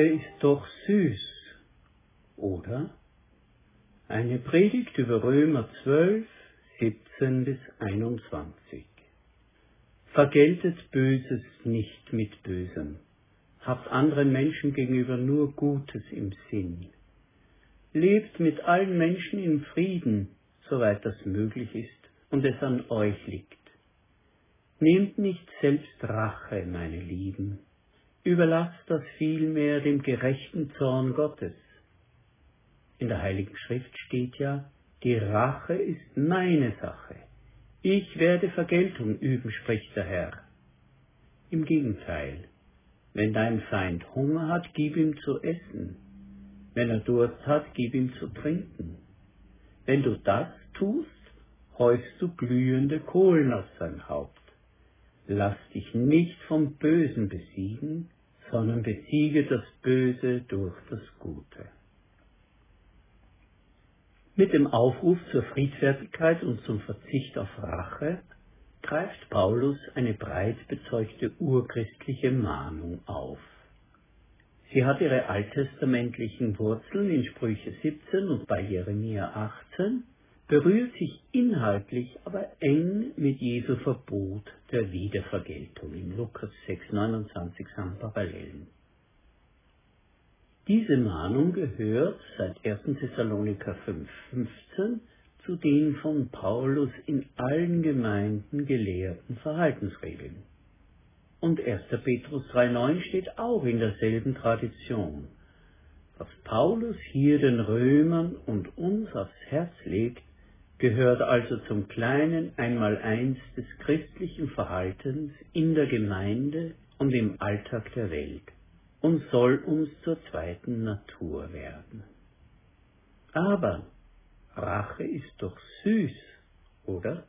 Rache ist doch süß, oder? Eine Predigt über Römer 12, 17 bis 21. Vergeltet Böses nicht mit Bösem. Habt anderen Menschen gegenüber nur Gutes im Sinn. Lebt mit allen Menschen in Frieden, soweit das möglich ist und es an euch liegt. Nehmt nicht selbst Rache, meine Lieben, überlasst das vielmehr dem gerechten Zorn Gottes. In der Heiligen Schrift steht ja, die Rache ist meine Sache. Ich werde Vergeltung üben, spricht der Herr. Im Gegenteil, wenn dein Feind Hunger hat, gib ihm zu essen. Wenn er Durst hat, gib ihm zu trinken. Wenn du das tust, häufst du glühende Kohlen auf sein Haupt. Lass dich nicht vom Bösen besiegen, sondern besiege das Böse durch das Gute. Mit dem Aufruf zur Friedfertigkeit und zum Verzicht auf Rache greift Paulus eine breit bezeugte urchristliche Mahnung auf. Sie hat ihre alttestamentlichen Wurzeln in Sprüche 17 und bei Jeremia 18, berührt sich inhaltlich aber eng mit Jesu Verbot der Wiedervergeltung. In Lukas 6, 29 haben Parallelen. Diese Mahnung gehört seit 1. Thessaloniker 5,15 zu den von Paulus in allen Gemeinden gelehrten Verhaltensregeln. Und 1. Petrus 3,9 steht auch in derselben Tradition. Was Paulus hier den Römern und uns aufs Herz legt, gehört also zum kleinen Einmaleins des christlichen Verhaltens in der Gemeinde und im Alltag der Welt und soll uns zur zweiten Natur werden. Aber Rache ist doch süß, oder?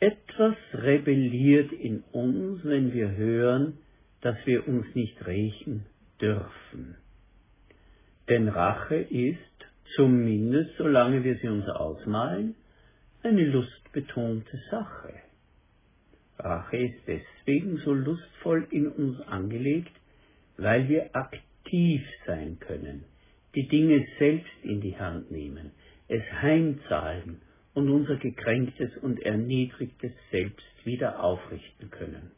Etwas rebelliert in uns, wenn wir hören, dass wir uns nicht rächen dürfen. Denn Rache ist, zumindest solange wir sie uns ausmalen, eine lustbetonte Sache. Rache ist deswegen so lustvoll in uns angelegt, weil wir aktiv sein können, die Dinge selbst in die Hand nehmen, es heimzahlen und unser gekränktes und erniedrigtes Selbst wieder aufrichten können.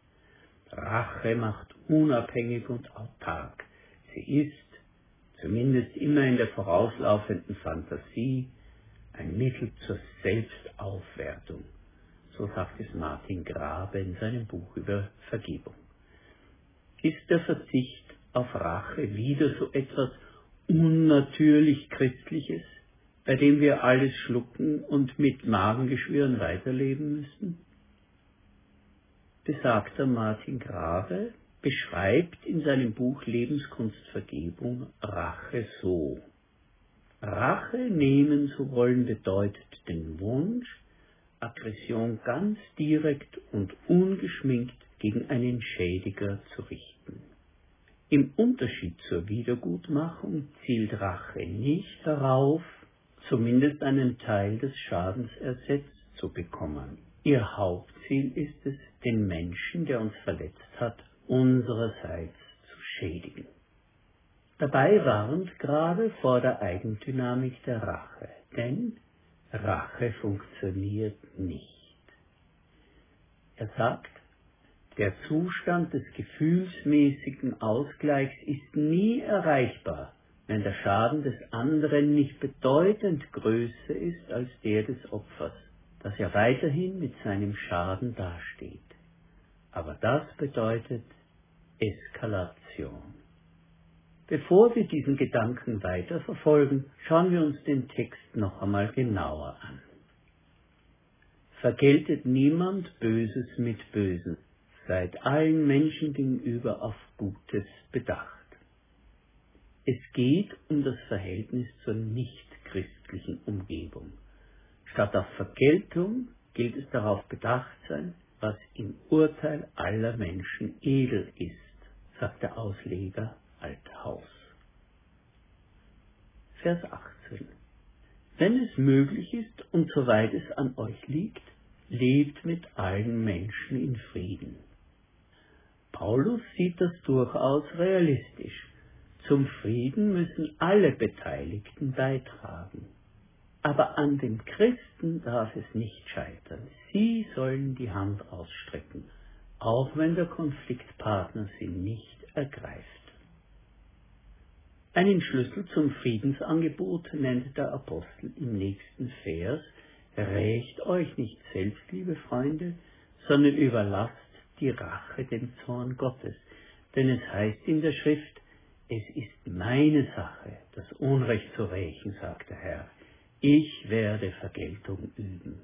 Rache macht unabhängig und autark. Sie ist, zumindest immer in der vorauslaufenden Fantasie, ein Mittel zur Selbstaufwertung. So sagt es Martin Grabe in seinem Buch über Vergebung. Ist der Verzicht auf Rache wieder so etwas unnatürlich Christliches, bei dem wir alles schlucken und mit Magengeschwüren weiterleben müssen? Besagter Martin Grave beschreibt in seinem Buch Lebenskunstvergebung Rache so. Rache nehmen zu wollen bedeutet den Wunsch, Aggression ganz direkt und ungeschminkt gegen einen Schädiger zu richten. Im Unterschied zur Wiedergutmachung zielt Rache nicht darauf, zumindest einen Teil des Schadens ersetzt zu bekommen. Ihr Hauptziel ist es, den Menschen, der uns verletzt hat, unsererseits zu schädigen. Dabei warnt gerade vor der Eigendynamik der Rache, denn Rache funktioniert nicht. Er sagt, der Zustand des gefühlsmäßigen Ausgleichs ist nie erreichbar, wenn der Schaden des anderen nicht bedeutend größer ist als der des Opfers, das ja weiterhin mit seinem Schaden dasteht. Aber das bedeutet Eskalation. Bevor wir diesen Gedanken weiter verfolgen, schauen wir uns den Text noch einmal genauer an. Vergeltet niemand Böses mit Bösen, seid allen Menschen gegenüber auf Gutes bedacht. Es geht um das Verhältnis zur nichtchristlichen Umgebung. Statt auf Vergeltung gilt es darauf bedacht sein, was im Urteil aller Menschen edel ist, sagt der Ausleger Althaus. Vers 18. Wenn es möglich ist und soweit es an euch liegt, lebt mit allen Menschen in Frieden. Paulus sieht das durchaus realistisch. Zum Frieden müssen alle Beteiligten beitragen. Aber an den Christen darf es nicht scheitern. Sie sollen die Hand ausstrecken, auch wenn der Konfliktpartner sie nicht ergreift. Einen Schlüssel zum Friedensangebot nennt der Apostel im nächsten Vers, Rächt euch nicht selbst, liebe Freunde, sondern überlasst die Rache dem Zorn Gottes. Denn es heißt in der Schrift, es ist meine Sache, das Unrecht zu rächen, sagt der Herr. Ich werde Vergeltung üben.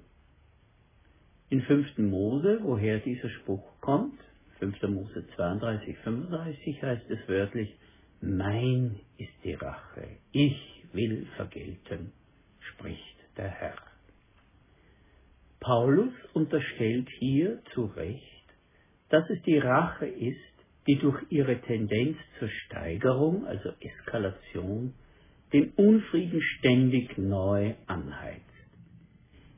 In 5. Mose, woher dieser Spruch kommt, 5. Mose 32, 35 heißt es wörtlich, mein ist die Rache, ich will vergelten, spricht der Herr. Paulus unterstellt hier zu Recht, dass es die Rache ist, die durch ihre Tendenz zur Steigerung, also Eskalation, den Unfrieden ständig neu anheizt.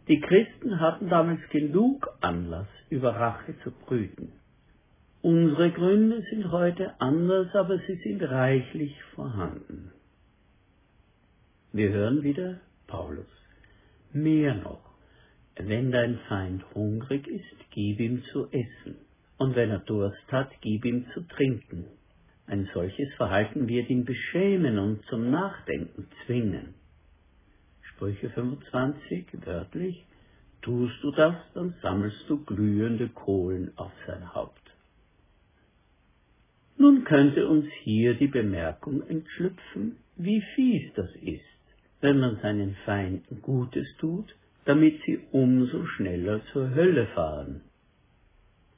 Die Christen hatten damals genug Anlass, über Rache zu brüten. Unsere Gründe sind heute anders, aber sie sind reichlich vorhanden. Wir hören wieder Paulus. Mehr noch, wenn dein Feind hungrig ist, gib ihm zu essen, und wenn er Durst hat, gib ihm zu trinken. Ein solches Verhalten wird ihn beschämen und zum Nachdenken zwingen. Sprüche 25, wörtlich, tust du das, dann sammelst du glühende Kohlen auf sein Haupt. Nun könnte uns hier die Bemerkung entschlüpfen, wie fies das ist, wenn man seinen Feinden Gutes tut, damit sie umso schneller zur Hölle fahren.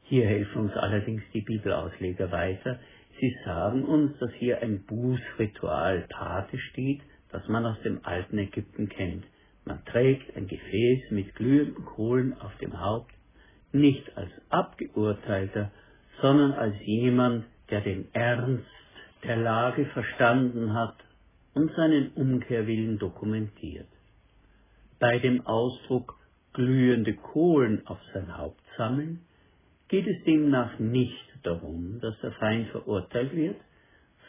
Hier helfen uns allerdings die Bibelausleger weiter. Sie sagen uns, dass hier ein Bußritual Pate steht, das man aus dem alten Ägypten kennt. Man trägt ein Gefäß mit glühenden Kohlen auf dem Haupt, nicht als Abgeurteilter, sondern als jemand, der den Ernst der Lage verstanden hat und seinen Umkehrwillen dokumentiert. Bei dem Ausdruck glühende Kohlen auf sein Haupt sammeln geht es demnach nicht darum, dass der Feind verurteilt wird,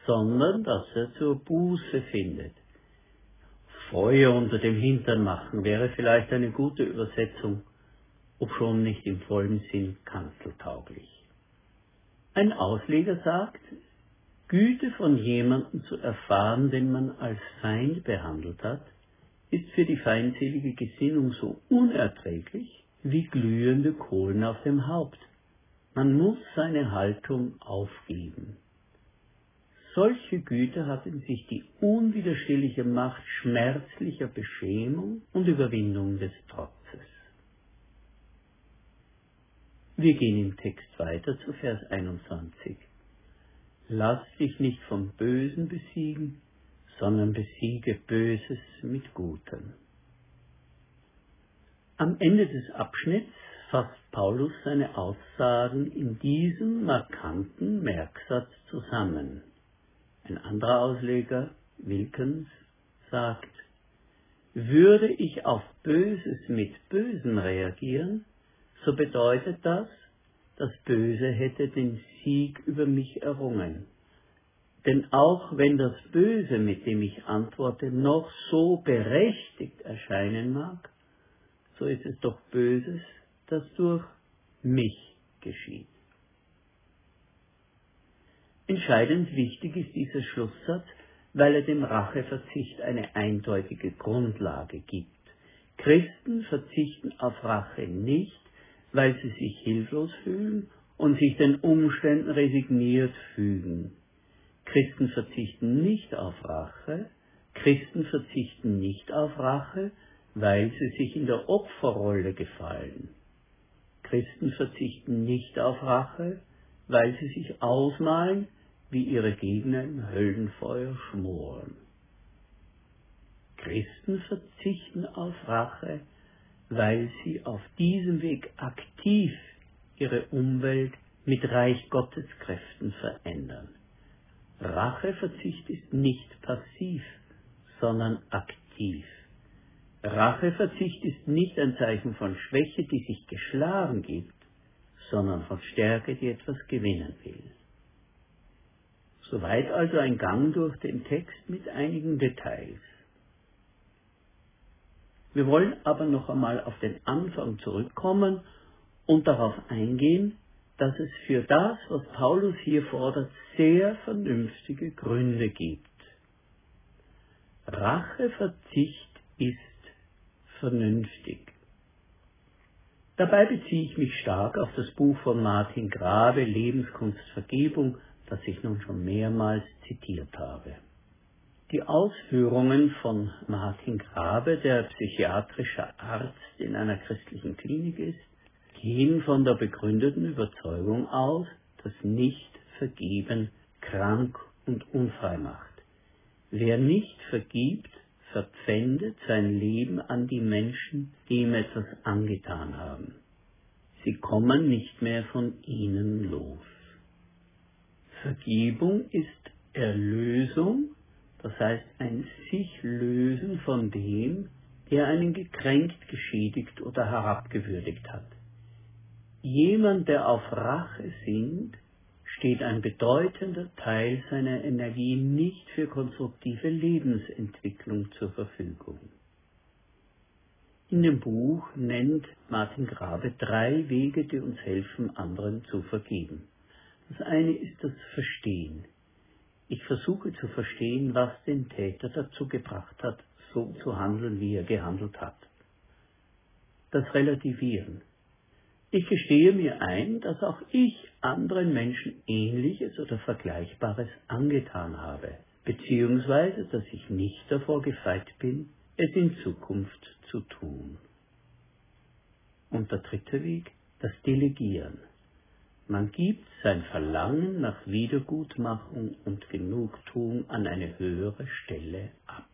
sondern dass er zur Buße findet. Feuer unter dem Hintern machen wäre vielleicht eine gute Übersetzung, obschon nicht im vollen Sinn kanzeltauglich. Ein Ausleger sagt, Güte von jemandem zu erfahren, den man als Feind behandelt hat, ist für die feindselige Gesinnung so unerträglich wie glühende Kohlen auf dem Haupt. Man muss seine Haltung aufgeben. Solche Güte hat in sich die unwiderstehliche Macht schmerzlicher Beschämung und Überwindung des Trotzes. Wir gehen im Text weiter zu Vers 21. Lass dich nicht vom Bösen besiegen, sondern besiege Böses mit Gutem. Am Ende des Abschnitts fasst Paulus seine Aussagen in diesem markanten Merksatz zusammen. Ein anderer Ausleger, Wilkens, sagt, würde ich auf Böses mit Bösen reagieren, so bedeutet das, das Böse hätte den Sieg über mich errungen. Denn auch wenn das Böse, mit dem ich antworte, noch so berechtigt erscheinen mag, so ist es doch Böses, das durch mich geschieht. Entscheidend wichtig ist dieser Schlusssatz, weil er dem Racheverzicht eine eindeutige Grundlage gibt. Christen verzichten auf Rache nicht, weil sie sich hilflos fühlen und sich den Umständen resigniert fügen. Christen verzichten nicht auf Rache, Christen verzichten nicht auf Rache, weil sie sich in der Opferrolle gefallen. Christen verzichten nicht auf Rache, weil sie sich ausmalen, wie ihre Gegner im Höllenfeuer schmoren. Christen verzichten auf Rache, weil sie auf diesem Weg aktiv ihre Umwelt mit Reich Gottes Kräften verändern. Racheverzicht ist nicht passiv, sondern aktiv. Racheverzicht ist nicht ein Zeichen von Schwäche, die sich geschlagen gibt, sondern von Stärke, die etwas gewinnen will. Soweit also ein Gang durch den Text mit einigen Details. Wir wollen aber noch einmal auf den Anfang zurückkommen und darauf eingehen, dass es für das, was Paulus hier fordert, sehr vernünftige Gründe gibt. Racheverzicht ist vernünftig. Dabei beziehe ich mich stark auf das Buch von Martin Grabe Lebenskunst Vergebung, das ich nun schon mehrmals zitiert habe. Die Ausführungen von Martin Grabe, der psychiatrischer Arzt in einer christlichen Klinik ist, gehen von der begründeten Überzeugung aus, dass nicht vergeben krank und unfrei macht. Wer nicht vergibt, verpfändet sein Leben an die Menschen, die ihm etwas angetan haben. Sie kommen nicht mehr von ihnen los. Vergebung ist Erlösung, das heißt ein sich lösen von dem, der einen gekränkt, geschädigt oder herabgewürdigt hat. Jemand, der auf Rache sinnt, steht ein bedeutender Teil seiner Energie nicht für konstruktive Lebensentwicklung zur Verfügung. In dem Buch nennt Martin Grabe drei Wege, die uns helfen, anderen zu vergeben. Das eine ist das Verstehen. Ich versuche zu verstehen, was den Täter dazu gebracht hat, so zu handeln, wie er gehandelt hat. Das Relativieren. Ich gestehe mir ein, dass auch ich anderen Menschen Ähnliches oder Vergleichbares angetan habe, beziehungsweise dass ich nicht davor gefeit bin, es in Zukunft zu tun. Und der dritte Weg, das Delegieren. Man gibt sein Verlangen nach Wiedergutmachung und Genugtuung an eine höhere Stelle ab.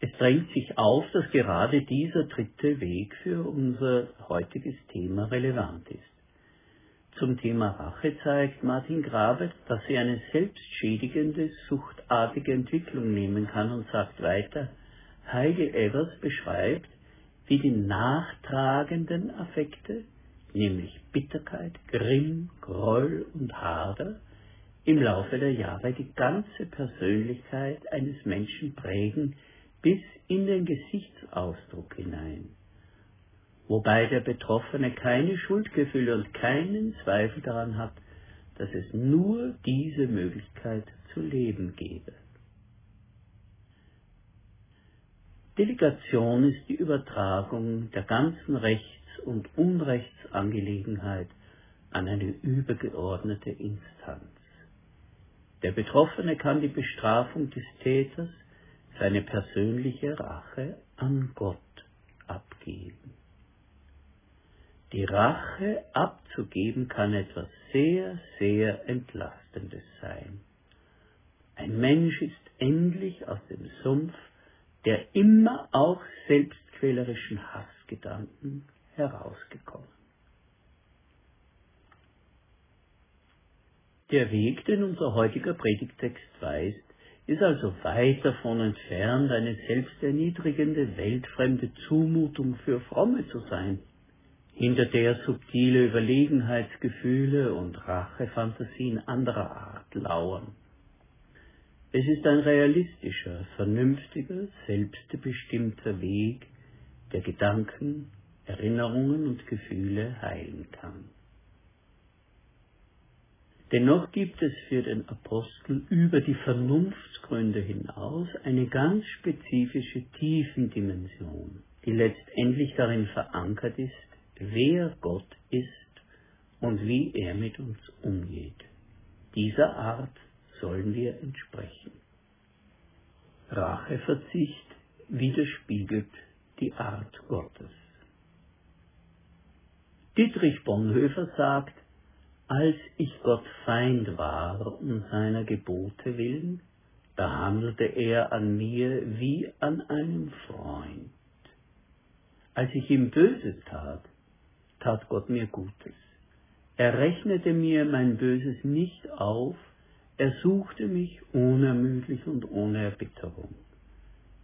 Es drängt sich auf, dass gerade dieser dritte Weg für unser heutiges Thema relevant ist. Zum Thema Rache zeigt Martin Grabe, dass sie eine selbstschädigende, suchtartige Entwicklung nehmen kann und sagt weiter, Heige Evers beschreibt, wie die nachtragenden Affekte, nämlich Bitterkeit, Grimm, Groll und Hader, im Laufe der Jahre die ganze Persönlichkeit eines Menschen prägen, bis in den Gesichtsausdruck hinein, wobei der Betroffene keine Schuldgefühle und keinen Zweifel daran hat, dass es nur diese Möglichkeit zu leben gebe. Delegation ist die Übertragung der ganzen Rechts- und Unrechtsangelegenheit an eine übergeordnete Instanz. Der Betroffene kann die Bestrafung des Täters seine persönliche Rache an Gott abgeben. Die Rache abzugeben kann etwas sehr, sehr Entlastendes sein. Ein Mensch ist endlich aus dem Sumpf der immer auch selbstquälerischen Hassgedanken herausgekommen. Der Weg, den unser heutiger Predigtext weist, ist also weit davon entfernt, eine selbsterniedrigende, weltfremde Zumutung für Fromme zu sein, hinter der subtile Überlegenheitsgefühle und Rachefantasien anderer Art lauern. Es ist ein realistischer, vernünftiger, selbstbestimmter Weg, der Gedanken, Erinnerungen und Gefühle heilen kann. Dennoch gibt es für den Apostel über die Vernunftsgründe hinaus eine ganz spezifische Tiefendimension, die letztendlich darin verankert ist, wer Gott ist und wie er mit uns umgeht. Dieser Art sollen wir entsprechen. Racheverzicht widerspiegelt die Art Gottes. Dietrich Bonhoeffer sagt, als ich Gott Feind war um seiner Gebote willen, da handelte er an mir wie an einem Freund. Als ich ihm Böses tat, tat Gott mir Gutes. Er rechnete mir mein Böses nicht auf, er suchte mich unermüdlich und ohne Erbitterung.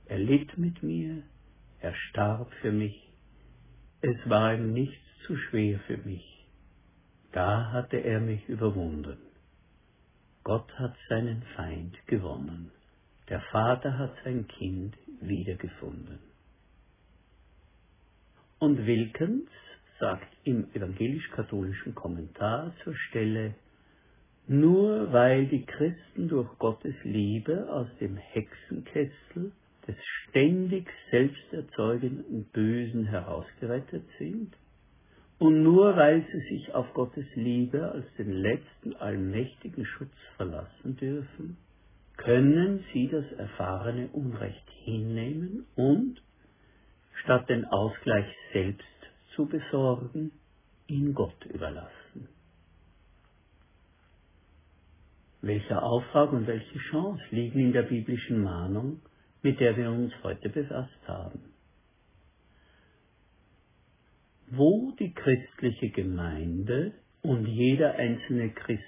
Er litt mit mir, er starb für mich, es war ihm nichts zu schwer für mich. Da hatte er mich überwunden. Gott hat seinen Feind gewonnen. Der Vater hat sein Kind wiedergefunden. Und Wilkens sagt im evangelisch-katholischen Kommentar zur Stelle, nur weil die Christen durch Gottes Liebe aus dem Hexenkessel des ständig selbsterzeugenden Bösen herausgerettet sind, und nur weil sie sich auf Gottes Liebe als den letzten allmächtigen Schutz verlassen dürfen, können sie das erfahrene Unrecht hinnehmen und, statt den Ausgleich selbst zu besorgen, ihn Gott überlassen. Welcher Auftrag und welche Chance liegen in der biblischen Mahnung, mit der wir uns heute befasst haben? Wo die christliche Gemeinde und jeder einzelne Christ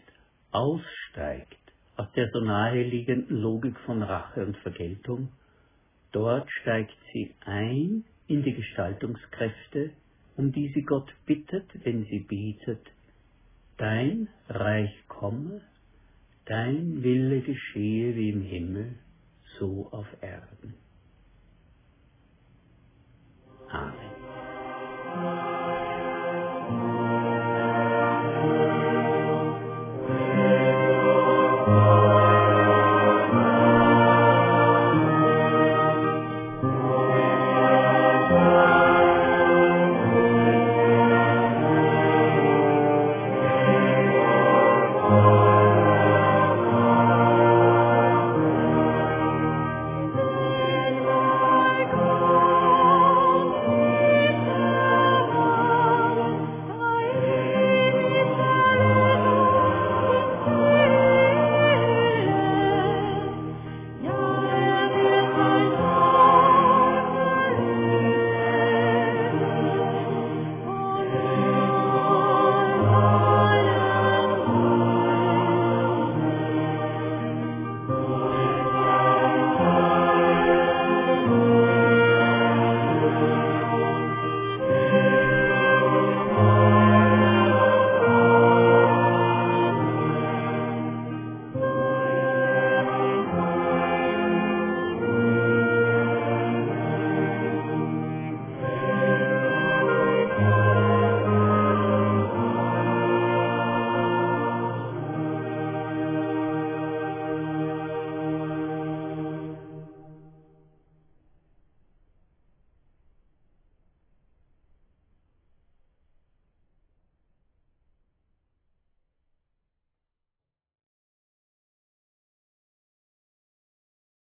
aussteigt aus der so naheliegenden Logik von Rache und Vergeltung, dort steigt sie ein in die Gestaltungskräfte, um die sie Gott bittet, wenn sie bietet, Dein Reich komme, dein Wille geschehe wie im Himmel, so auf Erden. Amen.